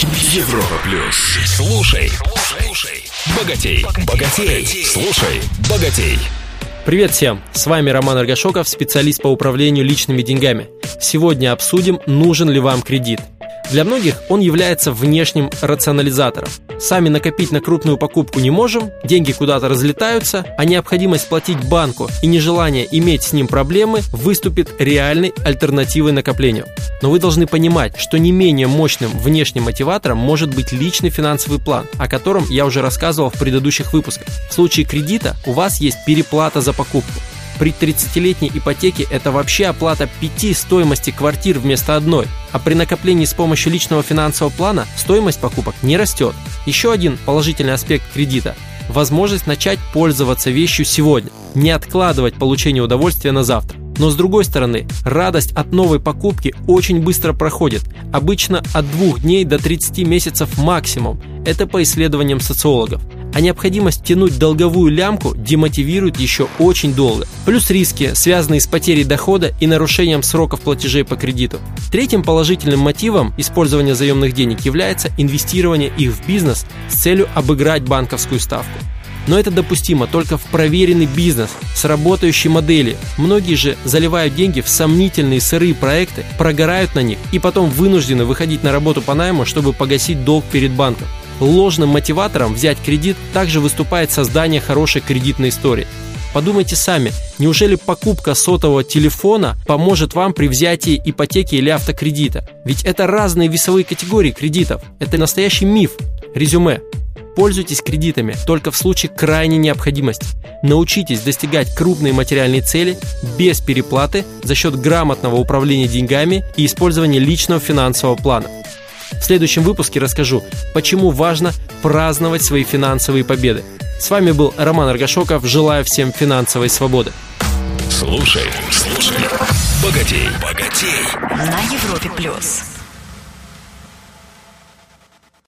Европа плюс. Слушай, слушай, богатей, богатей, слушай, богатей. Привет всем! С вами Роман Аргашоков, специалист по управлению личными деньгами. Сегодня обсудим, нужен ли вам кредит – для многих он является внешним рационализатором. Сами накопить на крупную покупку не можем, деньги куда-то разлетаются, а необходимость платить банку и нежелание иметь с ним проблемы выступит реальной альтернативой накоплению. Но вы должны понимать, что не менее мощным внешним мотиватором может быть личный финансовый план, о котором я уже рассказывал в предыдущих выпусках. В случае кредита у вас есть переплата за покупку. При 30-летней ипотеке это вообще оплата пяти стоимости квартир вместо одной, а при накоплении с помощью личного финансового плана стоимость покупок не растет. Еще один положительный аспект кредита – возможность начать пользоваться вещью сегодня, не откладывать получение удовольствия на завтра. Но с другой стороны, радость от новой покупки очень быстро проходит, обычно от двух дней до 30 месяцев максимум. Это по исследованиям социологов а необходимость тянуть долговую лямку демотивирует еще очень долго. Плюс риски, связанные с потерей дохода и нарушением сроков платежей по кредиту. Третьим положительным мотивом использования заемных денег является инвестирование их в бизнес с целью обыграть банковскую ставку. Но это допустимо только в проверенный бизнес с работающей моделью. Многие же заливают деньги в сомнительные сырые проекты, прогорают на них и потом вынуждены выходить на работу по найму, чтобы погасить долг перед банком. Ложным мотиватором взять кредит также выступает создание хорошей кредитной истории. Подумайте сами, неужели покупка сотового телефона поможет вам при взятии ипотеки или автокредита? Ведь это разные весовые категории кредитов. Это настоящий миф. Резюме. Пользуйтесь кредитами только в случае крайней необходимости. Научитесь достигать крупные материальные цели без переплаты за счет грамотного управления деньгами и использования личного финансового плана. В следующем выпуске расскажу, почему важно праздновать свои финансовые победы. С вами был Роман Аргашоков. Желаю всем финансовой свободы. Слушай, слушай, богатей, богатей. На Европе плюс.